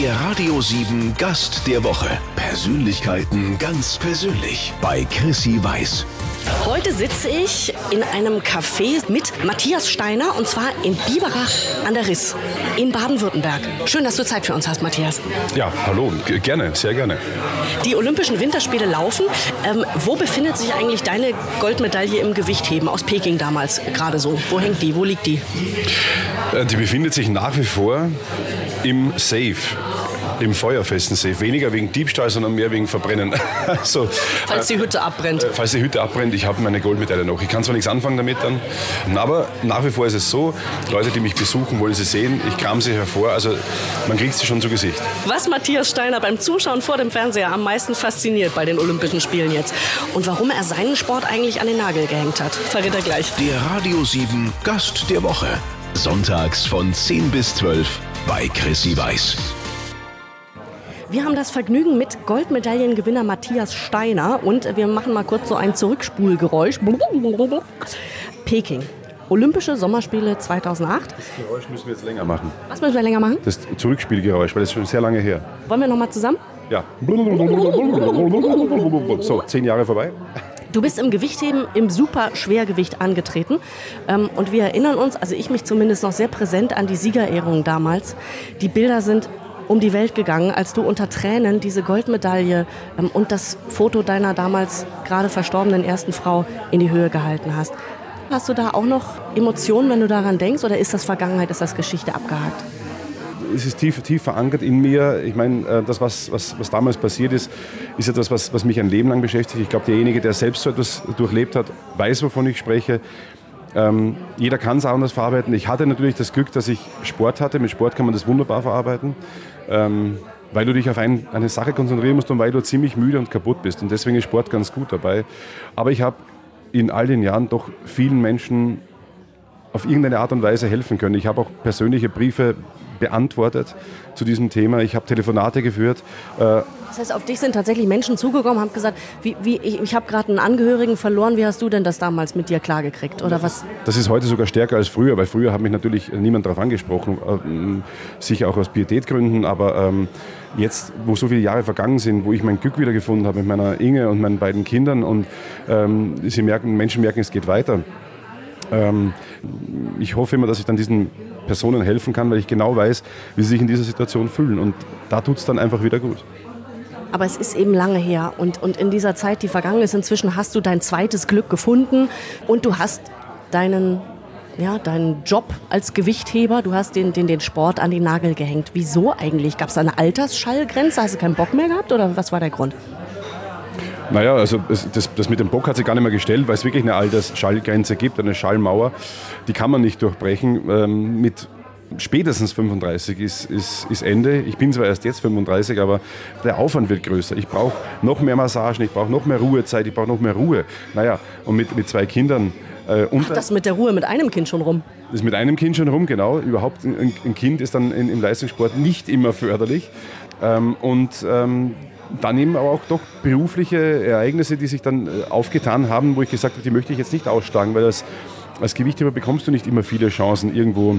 Der Radio 7 Gast der Woche. Persönlichkeiten ganz persönlich bei Chrissy Weiß. Heute sitze ich in einem Café mit Matthias Steiner und zwar in Biberach an der Riss in Baden-Württemberg. Schön, dass du Zeit für uns hast, Matthias. Ja, hallo, gerne, sehr gerne. Die Olympischen Winterspiele laufen. Ähm, wo befindet sich eigentlich deine Goldmedaille im Gewichtheben aus Peking damals gerade so? Wo hängt die? Wo liegt die? Äh, die befindet sich nach wie vor im Safe im feuerfesten Safe. Weniger wegen Diebstahl, sondern mehr wegen Verbrennen. also, falls die Hütte abbrennt. Äh, falls die Hütte abbrennt, ich habe meine Goldmedaille noch. Ich kann zwar nichts anfangen damit dann, aber nach wie vor ist es so, Leute, die mich besuchen, wollen sie sehen. Ich kram sie hervor, also man kriegt sie schon zu Gesicht. Was Matthias Steiner beim Zuschauen vor dem Fernseher am meisten fasziniert bei den Olympischen Spielen jetzt und warum er seinen Sport eigentlich an den Nagel gehängt hat, verrät er gleich. Der Radio 7 Gast der Woche. Sonntags von 10 bis 12 bei Chrissy Weiß. Wir haben das Vergnügen mit Goldmedaillengewinner Matthias Steiner und wir machen mal kurz so ein Zurückspulgeräusch. Peking. Olympische Sommerspiele 2008. Das Geräusch müssen wir jetzt länger machen. Was müssen wir länger machen? Das Zurückspielgeräusch, weil das ist schon sehr lange her. Wollen wir nochmal zusammen? Ja. So, zehn Jahre vorbei. Du bist im Gewichtheben im Superschwergewicht angetreten. Ähm, und wir erinnern uns, also ich mich zumindest noch sehr präsent an die Siegerehrung damals. Die Bilder sind um die Welt gegangen, als du unter Tränen diese Goldmedaille ähm, und das Foto deiner damals gerade verstorbenen ersten Frau in die Höhe gehalten hast. Hast du da auch noch Emotionen, wenn du daran denkst, oder ist das Vergangenheit, ist das Geschichte abgehakt? es ist tief, tief verankert in mir. Ich meine, äh, das, was, was, was damals passiert ist, ist etwas, was, was mich ein Leben lang beschäftigt. Ich glaube, derjenige, der selbst so etwas durchlebt hat, weiß, wovon ich spreche. Ähm, jeder kann es anders verarbeiten. Ich hatte natürlich das Glück, dass ich Sport hatte. Mit Sport kann man das wunderbar verarbeiten, ähm, weil du dich auf ein, eine Sache konzentrieren musst und weil du ziemlich müde und kaputt bist. Und deswegen ist Sport ganz gut dabei. Aber ich habe in all den Jahren doch vielen Menschen auf irgendeine Art und Weise helfen können. Ich habe auch persönliche Briefe beantwortet zu diesem Thema. Ich habe Telefonate geführt. Äh, das heißt, auf dich sind tatsächlich Menschen zugekommen, haben gesagt, wie, wie, ich, ich habe gerade einen Angehörigen verloren, wie hast du denn das damals mit dir klargekriegt? Oder was? Das ist heute sogar stärker als früher, weil früher hat mich natürlich niemand darauf angesprochen, äh, sicher auch aus Pietätgründen, aber ähm, jetzt, wo so viele Jahre vergangen sind, wo ich mein Glück wiedergefunden habe mit meiner Inge und meinen beiden Kindern und ähm, sie merken, Menschen merken, es geht weiter. Ähm, ich hoffe immer, dass ich dann diesen Personen helfen kann, weil ich genau weiß, wie sie sich in dieser Situation fühlen. Und da tut es dann einfach wieder gut. Aber es ist eben lange her. Und, und in dieser Zeit, die vergangen ist, inzwischen hast du dein zweites Glück gefunden und du hast deinen, ja, deinen Job als Gewichtheber, du hast den, den, den Sport an den Nagel gehängt. Wieso eigentlich? Gab es eine Altersschallgrenze? Hast du keinen Bock mehr gehabt oder was war der Grund? Naja, also das, das mit dem Bock hat sich gar nicht mehr gestellt, weil es wirklich eine Altersschallgrenze gibt, eine Schallmauer. Die kann man nicht durchbrechen. Ähm, mit spätestens 35 ist, ist, ist Ende. Ich bin zwar erst jetzt 35, aber der Aufwand wird größer. Ich brauche noch mehr Massagen, ich brauche noch mehr Ruhezeit, ich brauche noch mehr Ruhe. Naja, und mit, mit zwei Kindern. Äh, Ach, das mit der Ruhe mit einem Kind schon rum? Das ist mit einem Kind schon rum, genau. Überhaupt ein, ein Kind ist dann in, im Leistungssport nicht immer förderlich. Ähm, und ähm, dann eben aber auch doch berufliche Ereignisse, die sich dann äh, aufgetan haben, wo ich gesagt habe, die möchte ich jetzt nicht ausschlagen, weil als, als Gewichtheber bekommst du nicht immer viele Chancen, irgendwo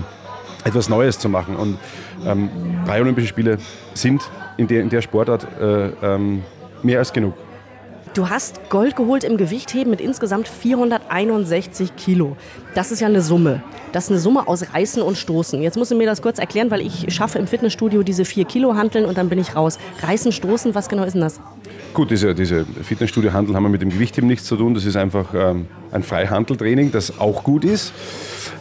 etwas Neues zu machen. Und ähm, drei Olympische Spiele sind in der, in der Sportart äh, ähm, mehr als genug. Du hast Gold geholt im Gewichtheben mit insgesamt 461 Kilo. Das ist ja eine Summe. Das ist eine Summe aus Reißen und Stoßen. Jetzt musst du mir das kurz erklären, weil ich schaffe im Fitnessstudio diese 4 Kilo Hanteln und dann bin ich raus. Reißen, Stoßen, was genau ist denn das? Gut, diese, diese Fitnessstudio-Handel haben wir mit dem Gewichtheben nichts zu tun. Das ist einfach ähm, ein Freihandeltraining, das auch gut ist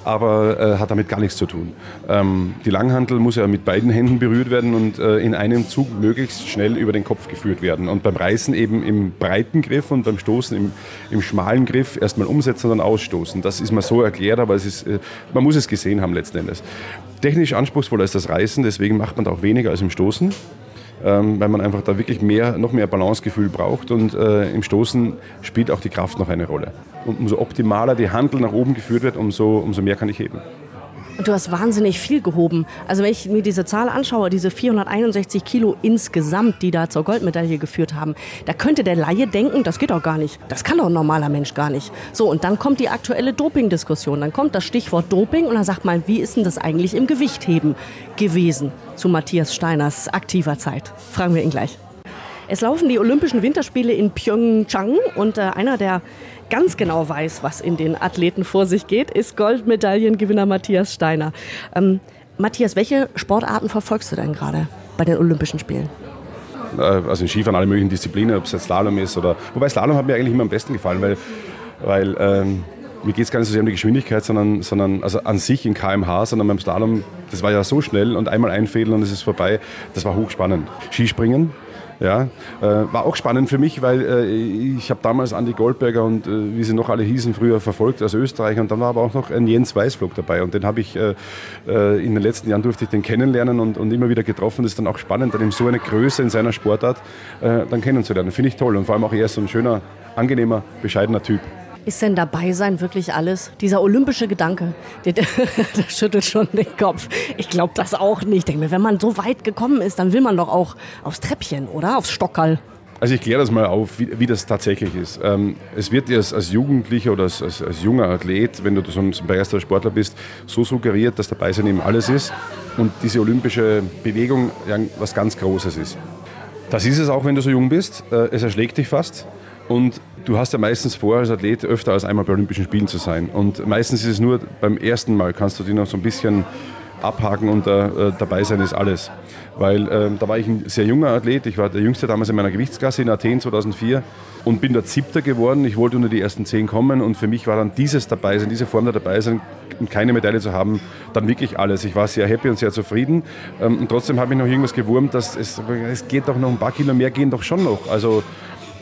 aber äh, hat damit gar nichts zu tun. Ähm, die Langhantel muss ja mit beiden Händen berührt werden und äh, in einem Zug möglichst schnell über den Kopf geführt werden. Und beim Reißen eben im breiten Griff und beim Stoßen im, im schmalen Griff erstmal umsetzen und dann ausstoßen. Das ist mal so erklärt, aber es ist, äh, man muss es gesehen haben letzten Endes. Technisch anspruchsvoller ist das Reißen, deswegen macht man da auch weniger als im Stoßen ähm, weil man einfach da wirklich mehr, noch mehr Balancegefühl braucht und äh, im Stoßen spielt auch die Kraft noch eine Rolle. Und umso optimaler die Handel nach oben geführt wird, umso, umso mehr kann ich heben. Und du hast wahnsinnig viel gehoben. Also wenn ich mir diese Zahl anschaue, diese 461 Kilo insgesamt, die da zur Goldmedaille geführt haben, da könnte der Laie denken, das geht doch gar nicht. Das kann doch ein normaler Mensch gar nicht. So, und dann kommt die aktuelle Doping-Diskussion. Dann kommt das Stichwort Doping und dann sagt man, wie ist denn das eigentlich im Gewichtheben gewesen zu Matthias Steiners aktiver Zeit? Fragen wir ihn gleich. Es laufen die Olympischen Winterspiele in Pyeongchang und äh, einer, der ganz genau weiß, was in den Athleten vor sich geht, ist Goldmedaillengewinner Matthias Steiner. Ähm, Matthias, welche Sportarten verfolgst du denn gerade bei den Olympischen Spielen? Äh, also in Skifahren alle möglichen Disziplinen, ob es jetzt Slalom ist oder. Wobei Slalom hat mir eigentlich immer am besten gefallen, weil, weil ähm, mir geht es gar nicht so sehr um die Geschwindigkeit, sondern, sondern also an sich in kmh, sondern beim Slalom, das war ja so schnell und einmal einfädeln und es ist vorbei. Das war hochspannend. Skispringen ja, äh, war auch spannend für mich, weil äh, ich habe damals Andi Goldberger und äh, wie sie noch alle hießen früher verfolgt aus Österreich und dann war aber auch noch ein Jens Weißflug dabei und den habe ich äh, äh, in den letzten Jahren durfte ich den kennenlernen und, und immer wieder getroffen. Das ist dann auch spannend, dann eben so eine Größe in seiner Sportart äh, dann kennenzulernen. Finde ich toll und vor allem auch er ist so ein schöner, angenehmer, bescheidener Typ. Ist denn dabei sein wirklich alles? Dieser olympische Gedanke, der, der, der schüttelt schon den Kopf. Ich glaube das auch nicht. Ich denke mir, wenn man so weit gekommen ist, dann will man doch auch aufs Treppchen, oder? Aufs Stockerl. Also ich kläre das mal auf, wie, wie das tatsächlich ist. Ähm, es wird dir als, Jugendlicher oder als, als, als, junger Athlet, wenn du so ein begeisterter Sportler bist, so suggeriert, dass dabei sein eben alles ist und diese olympische Bewegung was ganz Großes ist. Das ist es auch, wenn du so jung bist. Äh, es erschlägt dich fast. Und du hast ja meistens vor, als Athlet öfter als einmal bei Olympischen Spielen zu sein. Und meistens ist es nur beim ersten Mal, kannst du dich noch so ein bisschen abhaken und äh, dabei sein ist alles. Weil äh, da war ich ein sehr junger Athlet, ich war der Jüngste damals in meiner Gewichtsklasse in Athen 2004 und bin dort Siebter geworden. Ich wollte unter die ersten zehn kommen und für mich war dann dieses Dabeisein, diese Form der Dabeisein und keine Medaille zu haben, dann wirklich alles. Ich war sehr happy und sehr zufrieden ähm, und trotzdem habe ich noch irgendwas gewurmt, dass es, es geht doch noch ein paar Kilo mehr gehen doch schon noch. Also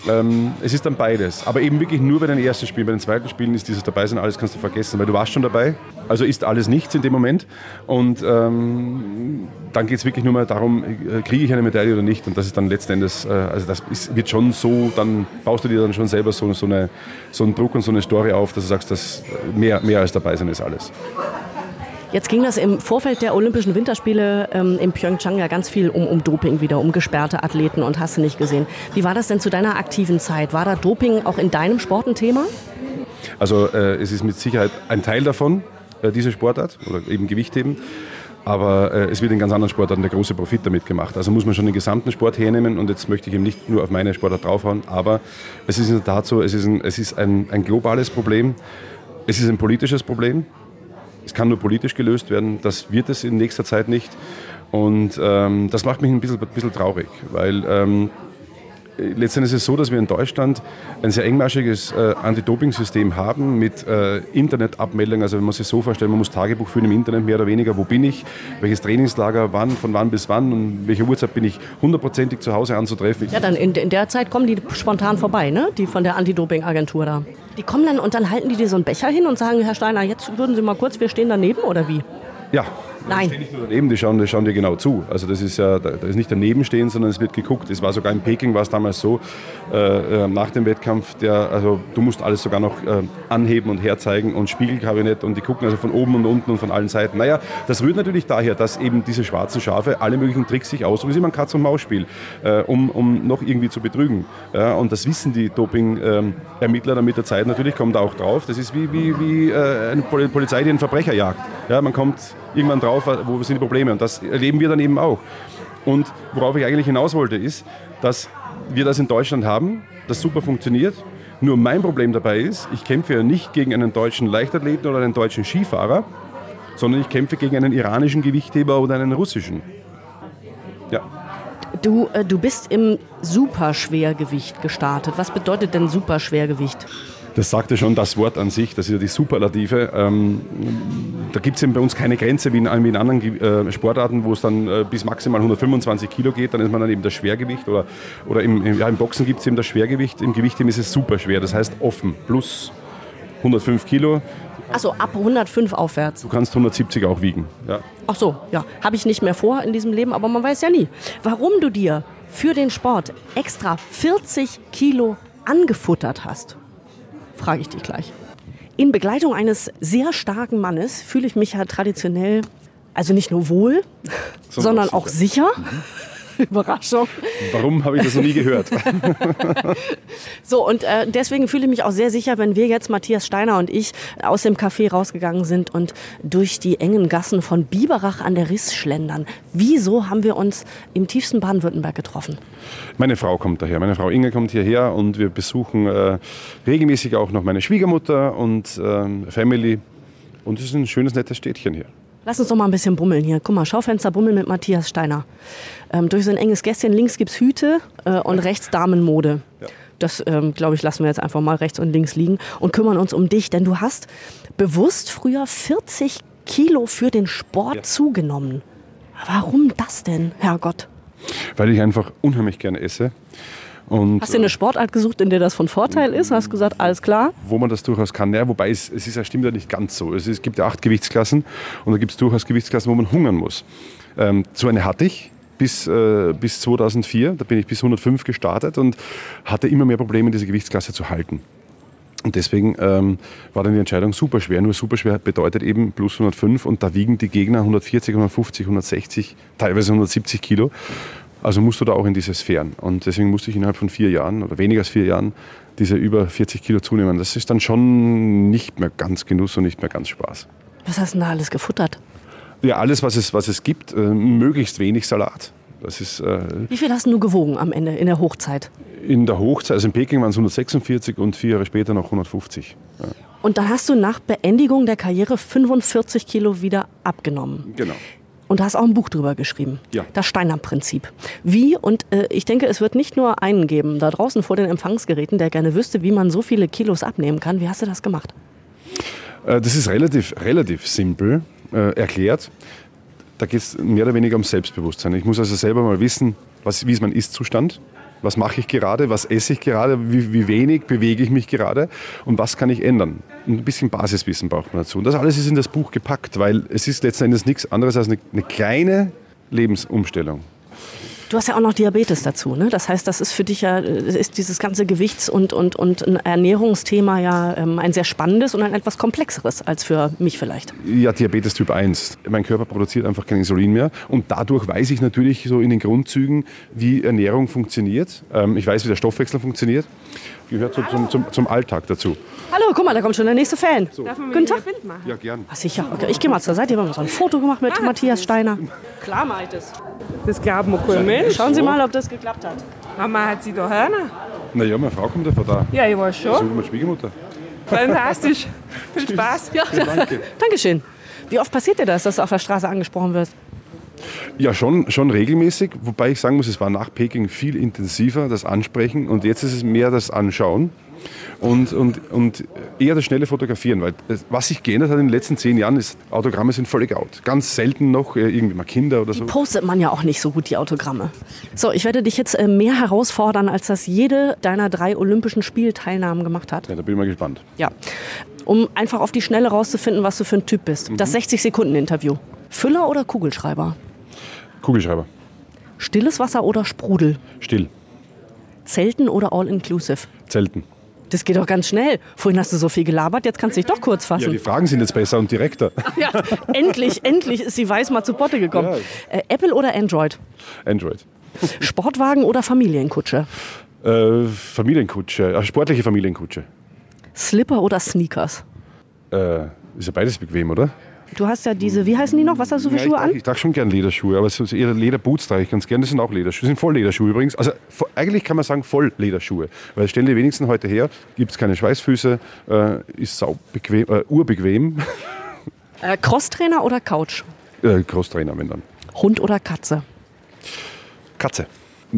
ähm, es ist dann beides. Aber eben wirklich nur bei den ersten Spielen. Bei den zweiten Spielen ist dieses Dabeisein, alles kannst du vergessen, weil du warst schon dabei. Also ist alles nichts in dem Moment. Und ähm, dann geht es wirklich nur mal darum, äh, kriege ich eine Medaille oder nicht. Und das ist dann letzten Endes, äh, also das ist, wird schon so, dann baust du dir dann schon selber so, so, eine, so einen Druck und so eine Story auf, dass du sagst, dass mehr, mehr als dabei sein ist alles. Jetzt ging das im Vorfeld der Olympischen Winterspiele ähm, in Pyeongchang ja ganz viel um, um Doping wieder, um gesperrte Athleten und hast du nicht gesehen. Wie war das denn zu deiner aktiven Zeit? War da Doping auch in deinem Sport ein Thema? Also äh, es ist mit Sicherheit ein Teil davon, äh, diese Sportart oder eben Gewichtheben. Aber äh, es wird in ganz anderen Sportarten der große Profit damit gemacht. Also muss man schon den gesamten Sport hernehmen und jetzt möchte ich eben nicht nur auf meine Sportart draufhauen, aber es ist in der Tat so, es ist ein, es ist ein, ein globales Problem, es ist ein politisches Problem. Es kann nur politisch gelöst werden. Das wird es in nächster Zeit nicht. Und ähm, das macht mich ein bisschen, bisschen traurig, weil ähm, letztendlich ist es so, dass wir in Deutschland ein sehr engmaschiges äh, Anti-Doping-System haben mit äh, Internetabmeldung. Also wenn man sich so vorstellt, man muss Tagebuch führen im Internet mehr oder weniger. Wo bin ich? Welches Trainingslager? Wann? Von wann bis wann? Und welche Uhrzeit bin ich hundertprozentig zu Hause anzutreffen? Ja, dann in, in der Zeit kommen die spontan vorbei, ne? Die von der Anti-Doping-Agentur da. Die kommen dann und dann halten die dir so einen Becher hin und sagen, Herr Steiner, jetzt würden Sie mal kurz, wir stehen daneben oder wie? Ja, Nein. Die nicht nur daneben, die schauen, die schauen dir genau zu. Also das ist ja, da ist nicht daneben stehen, sondern es wird geguckt. Es war sogar in Peking war es damals so, äh, äh, nach dem Wettkampf, der, also du musst alles sogar noch äh, anheben und herzeigen und Spiegelkabinett und die gucken also von oben und unten und von allen Seiten. Naja, das rührt natürlich daher, dass eben diese schwarzen Schafe alle möglichen Tricks sich aussuchen. Es ist immer ein Katz-und-Maus-Spiel, äh, um, um noch irgendwie zu betrügen. Ja, und das wissen die Doping-Ermittler dann mit der Zeit natürlich, kommen da auch drauf. Das ist wie, wie, wie äh, eine Polizei, die einen Verbrecher jagt. Ja, man kommt irgendwann drauf, wo sind die Probleme. Und das erleben wir dann eben auch. Und worauf ich eigentlich hinaus wollte, ist, dass wir das in Deutschland haben, das super funktioniert. Nur mein Problem dabei ist, ich kämpfe ja nicht gegen einen deutschen Leichtathleten oder einen deutschen Skifahrer, sondern ich kämpfe gegen einen iranischen Gewichtheber oder einen russischen. Ja. Du, äh, du bist im Superschwergewicht gestartet. Was bedeutet denn Superschwergewicht? Das sagte schon das Wort an sich, das ist ja die Superlative. Ähm, da gibt es eben bei uns keine Grenze wie in, wie in anderen äh, Sportarten, wo es dann äh, bis maximal 125 Kilo geht, dann ist man dann eben das Schwergewicht oder, oder im, im, ja, im Boxen gibt es eben das Schwergewicht, im Gewichtheben ist es super schwer, das heißt offen, plus 105 Kilo. Achso, ab 105 aufwärts. Du kannst 170 auch wiegen. Ja. Ach so, ja. Habe ich nicht mehr vor in diesem Leben, aber man weiß ja nie. Warum du dir für den Sport extra 40 Kilo angefuttert hast frage ich dich gleich. In Begleitung eines sehr starken Mannes fühle ich mich ja traditionell, also nicht nur wohl, sondern, auch sicher. Überraschung. Warum habe ich das noch nie gehört? So, und äh, deswegen fühle ich mich auch sehr sicher, wenn wir jetzt, Matthias Steiner und ich, aus dem Café rausgegangen sind und durch die engen Gassen von Biberach an der Riss schlendern. Wieso haben wir uns im tiefsten Baden-Württemberg getroffen? Meine Frau kommt daher. Meine Frau Inge kommt hierher und wir besuchen äh, regelmäßig auch noch meine Schwiegermutter und ähm, Family. Und es ist ein schönes, nettes Städtchen hier. Lass uns doch mal ein bisschen bummeln hier. Guck mal, Schaufenster bummeln mit Matthias Steiner. Ähm, durch so ein enges Gässchen links gibt's Hüte äh, und rechts Damenmode. Ja. Das, ähm, glaube ich, lassen wir jetzt einfach mal rechts und links liegen und kümmern uns um dich, denn du hast bewusst früher 40 Kilo für den Sport Ja. zugenommen. Warum das denn, Herrgott? Weil ich einfach unheimlich gerne esse. Und Hast du eine Sportart gesucht, in der das von Vorteil ist? Hast gesagt, alles klar? wo man das durchaus kann. Ja, wobei es, es ist, ja- stimmt ja nicht ganz so. Es, ist, es gibt ja acht Gewichtsklassen und da gibt es durchaus Gewichtsklassen, wo man hungern muss. Ähm, so eine hatte ich bis, äh, bis 2004. Da bin ich bis 105 gestartet und hatte immer mehr Probleme, diese Gewichtsklasse zu halten. Und deswegen ähm, war dann die Entscheidung super schwer. Nur super schwer bedeutet eben plus 105 und da wiegen die Gegner 140, 150, 160, teilweise 170 Kilo. Also musst du da auch in diese Sphären. Und deswegen musste ich innerhalb von vier Jahren oder weniger als vier Jahren diese über 40 Kilo zunehmen. Das ist dann schon nicht mehr ganz Genuss und nicht mehr ganz Spaß. Was hast du denn da alles gefuttert? Ja, alles, was es, was es gibt, äh, möglichst wenig Salat. Das ist äh, Wie viel hast du gewogen am Ende in der Hochzeit? in der Hochzeit, also in Peking waren es 146 und vier Jahre später noch 150. Ja, Und dann hast du nach Beendigung der Karriere 45 Kilo wieder abgenommen. genau. Und du hast auch ein Buch drüber geschrieben. Ja. Das Steiner-Prinzip. Wie, und äh, ich denke, es wird nicht nur einen geben da draußen vor den Empfangsgeräten, der gerne wüsste, wie man so viele Kilos abnehmen kann. Wie hast du das gemacht? Äh, Das ist relativ, relativ simpel äh, erklärt. Da geht es mehr oder weniger ums Selbstbewusstsein. Ich muss also selber mal wissen, was, wie ist mein Ist-Zustand, was mache ich gerade, was esse ich gerade, wie, wie wenig bewege ich mich gerade und was kann ich ändern. Ein bisschen Basiswissen braucht man dazu. Und das alles ist in das Buch gepackt, weil es ist letzten Endes nichts anderes als eine, eine kleine Lebensumstellung. Du hast ja auch noch Diabetes dazu, ne? Das heißt, das ist für dich ja, äh, ist dieses ganze Gewichts- und, und, und Ernährungsthema ja ähm, ein sehr spannendes und ein etwas komplexeres als für mich vielleicht. Ja, Diabetes Typ 1. Mein Körper produziert einfach kein Insulin mehr. Und dadurch weiß ich natürlich so in den Grundzügen, wie Ernährung funktioniert. Ähm, ich weiß, wie der Stoffwechsel funktioniert. Gehört so zum, zum, zum Alltag dazu. Hallo, guck mal, da kommt schon der nächste Fan. Darf man Guten Tag. ein Bild machen? Ja, gern. Ah, sicher. Okay, ich gehe mal zur Seite. Wir haben so ein Foto gemacht mit Matthias Steiner. Klar, Maites. Das glaubt mir kein Mensch. Schauen Sie mal, ob das geklappt hat. Mama hat sie da hören. Naja, meine Frau kommt ja von da. Ja, ich weiß So schon. wie meine Schwiegermutter. Fantastisch. Viel Spaß. Ja, danke. Dankeschön. Wie oft passiert dir das, dass du auf der Straße angesprochen wirst? Ja, schon, schon regelmäßig. Wobei ich sagen muss, es war nach Peking viel intensiver, das Ansprechen. Und jetzt ist es mehr das Anschauen. Und, und, und eher das schnelle Fotografieren, weil was sich geändert hat in den letzten zehn Jahren ist, Autogramme sind völlig out. Ganz selten noch äh, irgendwie mal Kinder oder Die so. postet man ja auch nicht so gut, die Autogramme. So, ich werde dich jetzt äh, mehr herausfordern, als das jede deiner drei Olympischen Spielteilnahmen gemacht hat. Ja, da bin ich mal gespannt. Ja. Um einfach auf die Schnelle rauszufinden, was du für ein Typ bist. Das 60-Sekunden-Interview. Füller oder Kugelschreiber? Kugelschreiber. Stilles Wasser oder Sprudel? Still. Zelten oder All-Inclusive? Zelten. Das geht doch ganz schnell. Vorhin hast du so viel gelabert, jetzt kannst du dich doch kurz Ja, fassen. die Fragen sind jetzt besser und direkter. Ja, endlich, endlich ist die Weiß mal zu Potte gekommen. Äh, Apple oder Android? Android. Sportwagen oder Familienkutsche? Äh, Familienkutsche, äh, sportliche Familienkutsche. Slipper oder Sneakers? Äh, ist ja beides bequem, oder? Du hast ja diese, wie heißen die noch? Was hast du für Ja, Schuhe ich, an? ich trage schon gern Lederschuhe, aber so eher Lederboots trage ich ganz gern. Das sind auch Lederschuhe. Das sind Volllederschuhe übrigens. Also eigentlich kann man sagen Volllederschuhe, weil stellen die wenigsten heute her. Gibt es keine Schweißfüße, äh, ist sau bequem, äh, urbequem. Äh, Crosstrainer oder Couch? äh, Crosstrainer, wenn dann. Hund oder Katze? Katze.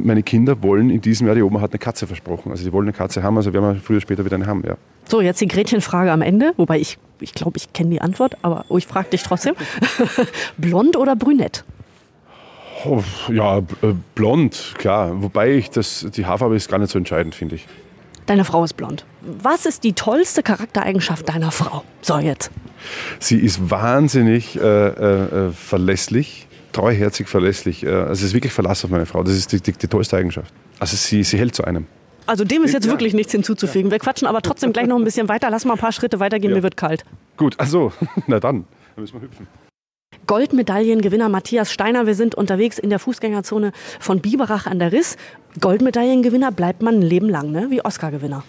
Meine Kinder wollen in diesem Jahr, die Oma hat eine Katze versprochen. Also die wollen eine Katze haben, also werden wir früher oder später wieder eine haben, ja. So, jetzt die Gretchenfrage am Ende, wobei ich ich glaube, ich kenne die Antwort, aber oh, ich frage dich trotzdem. Blond oder brünett? Oh, ja, äh, blond, klar. Wobei ich das, die Haarfarbe ist gar nicht so entscheidend, finde ich. Deine Frau ist blond. Was ist die tollste Charaktereigenschaft deiner Frau? So, jetzt. Sie ist wahnsinnig äh, äh, äh, verlässlich, treuherzig verlässlich. Äh, also es ist wirklich Verlass auf meine Frau. Das ist die, die, die tollste Eigenschaft. Also sie, sie hält zu einem. Also dem ist jetzt Ja. wirklich nichts hinzuzufügen. Wir quatschen aber trotzdem gleich noch ein bisschen weiter. Lass mal ein paar Schritte weitergehen, Ja. mir wird kalt. Gut, also, na dann, dann müssen wir hüpfen. Goldmedaillengewinner Matthias Steiner. Wir sind unterwegs in der Fußgängerzone von Biberach an der Riss. Goldmedaillengewinner bleibt man ein Leben lang, ne? wie Oscar-Gewinner.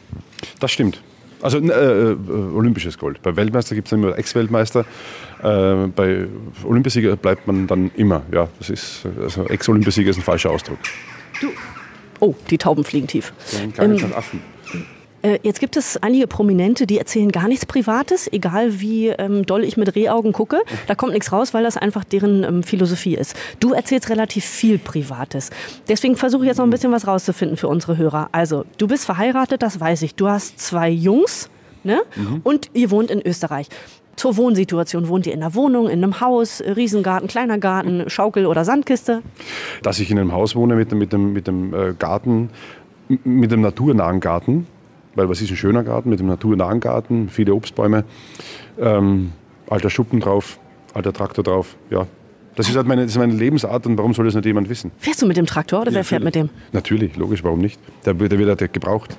Das stimmt. Also äh, äh, olympisches Gold. Bei Weltmeister gibt es immer Ex-Weltmeister. Äh, bei Olympiasieger bleibt man dann immer. Ja, das ist also Ex-Olympiasieger ist ein falscher Ausdruck. Oh, die Tauben fliegen tief. Ein kleines Ähm, Affen. Äh, jetzt gibt es einige Prominente, die erzählen gar nichts Privates, egal wie ähm, doll ich mit Rehaugen gucke. Da kommt nichts raus, weil das einfach deren ähm, Philosophie ist. Du erzählst relativ viel Privates. Deswegen versuche ich jetzt noch ein bisschen was rauszufinden für unsere Hörer. Also, du bist verheiratet, das weiß ich. Du hast zwei Jungs ne? und ihr wohnt in Österreich. Zur Wohnsituation wohnt ihr in einer Wohnung, in einem Haus, Riesengarten, kleiner Garten, Schaukel oder Sandkiste. Dass ich in einem Haus wohne mit, dem- mit dem, mit dem äh, Garten, mit dem naturnahen Garten, weil was ist ein schöner Garten mit dem naturnahen Garten, viele Obstbäume, ähm, alter Schuppen drauf, alter Traktor drauf, ja. Das ist halt meine, das ist meine Lebensart und warum soll das nicht jemand wissen? Fährst du mit dem Traktor oder wer fährt mit dem? Natürlich, logisch, warum nicht? Der, wird- halt gebraucht.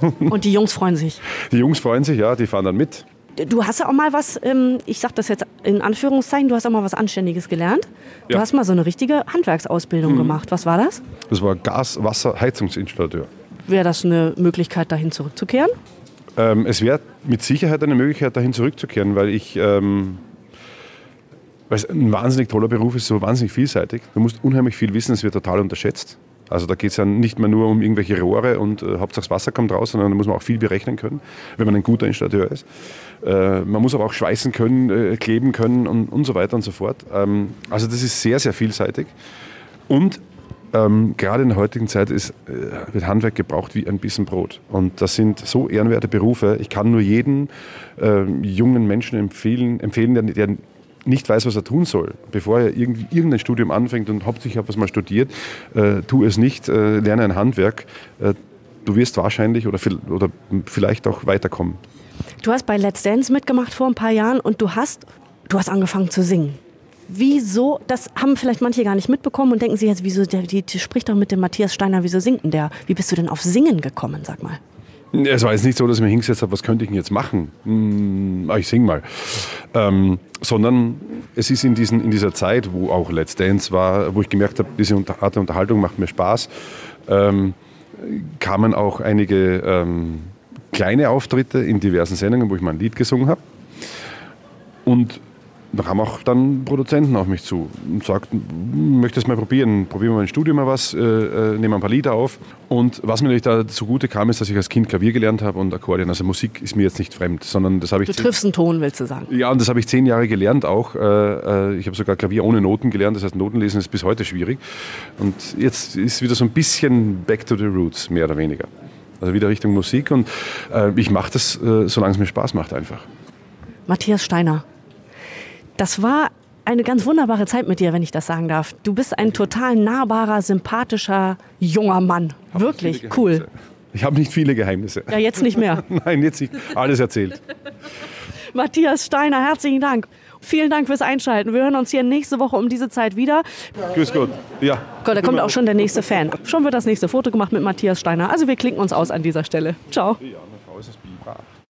Und die Jungs freuen sich. Die Jungs freuen sich, ja, die fahren dann mit. Du hast ja auch mal was, ähm, ich sag das jetzt in Anführungszeichen, du hast auch mal was Anständiges gelernt. Du Ja. hast mal so eine richtige Handwerksausbildung gemacht. Was war das? Das war Gas-, Wasser-, Heizungsinstallateur. Wäre das eine Möglichkeit, dahin zurückzukehren? Ähm, es wäre mit Sicherheit eine Möglichkeit, dahin zurückzukehren, weil ich, ähm, weil es ein wahnsinnig toller Beruf ist, so wahnsinnig vielseitig. Du musst unheimlich viel wissen, es wird total unterschätzt. Also da geht es ja nicht mehr nur um irgendwelche Rohre und äh, Hauptsache das Wasser kommt raus, sondern da muss man auch viel berechnen können, wenn man ein guter Installateur ist. Äh, man muss aber auch schweißen können, äh, kleben können und, und so weiter und so fort. Ähm, also das ist sehr, sehr vielseitig. Und ähm, gerade in der heutigen Zeit ist, äh, wird Handwerk gebraucht wie ein bisschen Brot. Und das sind so ehrenwerte Berufe. Ich kann nur jeden äh, jungen Menschen empfehlen, empfehlen der, der nicht weiß, was er tun soll, bevor er irgendwie irgendein Studium anfängt und hauptsächlich hat was mal studiert, äh, tu es nicht, äh, lerne ein Handwerk. Äh, du wirst wahrscheinlich oder, oder vielleicht auch weiterkommen. Du hast bei Let's Dance mitgemacht vor ein paar Jahren und du hast, du hast angefangen zu singen. Wieso, das haben vielleicht manche gar nicht mitbekommen und denken sich jetzt, wieso, der, die, die spricht doch mit dem Matthias Steiner, wieso singt denn der? Wie bist du denn auf Singen gekommen, sag mal? Es war jetzt nicht so, dass ich mir hingesetzt habe, was könnte ich denn jetzt machen? Hm, ah, ich sing mal. Ähm, sondern es ist in, diesen, in dieser Zeit, wo auch Let's Dance war, wo ich gemerkt habe, diese Art der Unterhaltung macht mir Spaß, ähm, kamen auch einige ähm, kleine Auftritte in diversen Sendungen, wo ich mal ein Lied gesungen habe. Und da kamen auch dann Produzenten auf mich zu und sagten, möchtest mal probieren, probieren wir mal ein Studio mal was, äh, äh, nehmen wir ein paar Lieder auf. Und was mir natürlich da zugute kam, ist, dass ich als Kind Klavier gelernt habe und Akkordeon. Also Musik ist mir jetzt nicht fremd, sondern das habe ich... Du triffst einen Ton, willst du sagen. Ja, und das habe ich zehn Jahre gelernt auch. Äh, äh, Ich habe sogar Klavier ohne Noten gelernt, das heißt Notenlesen ist bis heute schwierig. Und jetzt ist wieder so ein bisschen back to the roots, mehr oder weniger. Also wieder Richtung Musik und äh, ich mache das, äh, solange es mir Spaß macht einfach. Matthias Steiner. Das war eine ganz wunderbare Zeit mit dir, wenn ich das sagen darf. Du bist ein total nahbarer, sympathischer, junger Mann. Wirklich Viele cool. Ich habe nicht viele Geheimnisse. Ja, jetzt nicht mehr. Nein, jetzt nicht. Alles erzählt. Matthias Steiner, herzlichen Dank. Vielen Dank fürs Einschalten. Wir hören uns hier nächste Woche um diese Zeit wieder. Grüß Gott. Ja. Gott, da kommt auch schon der nächste Fan. Schon wird das nächste Foto gemacht mit Matthias Steiner. Also wir klinken uns aus an dieser Stelle. Ciao. Ja, meine Frau ist das Biber.